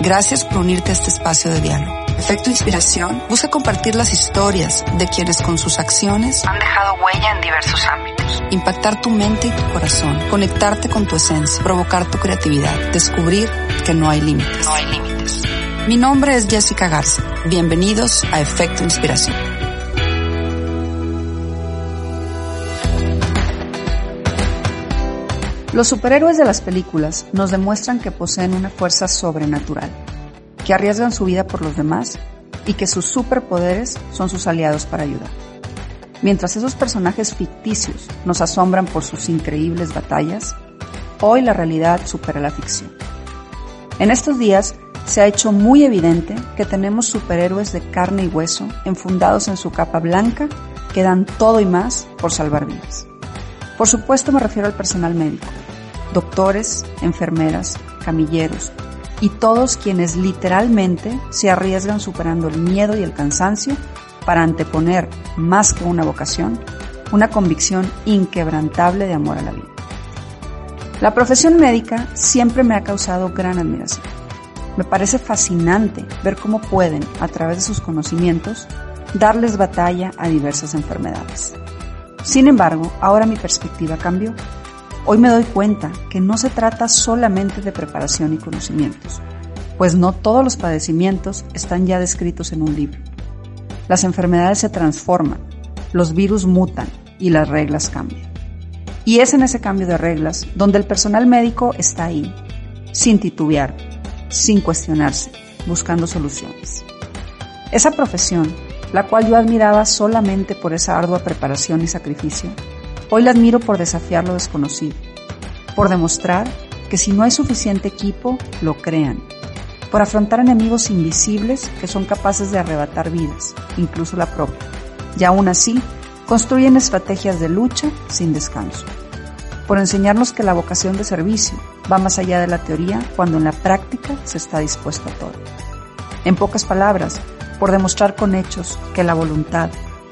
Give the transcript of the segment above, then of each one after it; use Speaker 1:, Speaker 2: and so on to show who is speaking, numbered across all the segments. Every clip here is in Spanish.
Speaker 1: Gracias por unirte a este espacio de diálogo. Efecto Inspiración busca compartir las historias de quienes con sus acciones han dejado huella en diversos ámbitos. Impactar tu mente y tu corazón, conectarte con tu esencia, provocar tu creatividad, descubrir que no hay límites. No hay límites. Mi nombre es Jessica Garza. Bienvenidos a Efecto Inspiración. Los superhéroes de las películas nos demuestran que poseen una fuerza sobrenatural, que arriesgan su vida por los demás y que sus superpoderes son sus aliados para ayudar. Mientras esos personajes ficticios nos asombran por sus increíbles batallas, hoy la realidad supera la ficción. En estos días se ha hecho muy evidente que tenemos superhéroes de carne y hueso enfundados en su capa blanca que dan todo y más por salvar vidas. Por supuesto me refiero al personal médico, doctores, enfermeras, camilleros y todos quienes literalmente se arriesgan superando el miedo y el cansancio para anteponer, más que una vocación, una convicción inquebrantable de amor a la vida. La profesión médica siempre me ha causado gran admiración. Me parece fascinante ver cómo pueden, a través de sus conocimientos, darles batalla a diversas enfermedades. Sin embargo, ahora mi perspectiva cambió Hoy me doy cuenta que no se trata solamente de preparación y conocimientos, pues no todos los padecimientos están ya descritos en un libro. Las enfermedades se transforman, los virus mutan y las reglas cambian. Y es en ese cambio de reglas donde el personal médico está ahí, sin titubear, sin cuestionarse, buscando soluciones. Esa profesión, la cual yo admiraba solamente por esa ardua preparación y sacrificio, Hoy la admiro por desafiar lo desconocido, por demostrar que si no hay suficiente equipo, lo crean, por afrontar enemigos invisibles que son capaces de arrebatar vidas, incluso la propia, y aún así construyen estrategias de lucha sin descanso, por enseñarnos que la vocación de servicio va más allá de la teoría cuando en la práctica se está dispuesto a todo. En pocas palabras, por demostrar con hechos que la voluntad,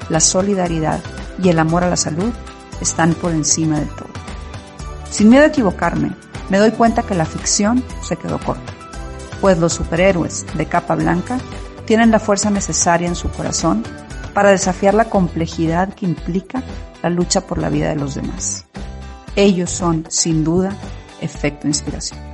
Speaker 1: la solidaridad y el amor a la salud están por encima de todo. Sin miedo a equivocarme, me doy cuenta que la ficción se quedó corta, pues los superhéroes de capa blanca tienen la fuerza necesaria en su corazón para desafiar la complejidad que implica la lucha por la vida de los demás. Ellos son, sin duda, efecto inspiración.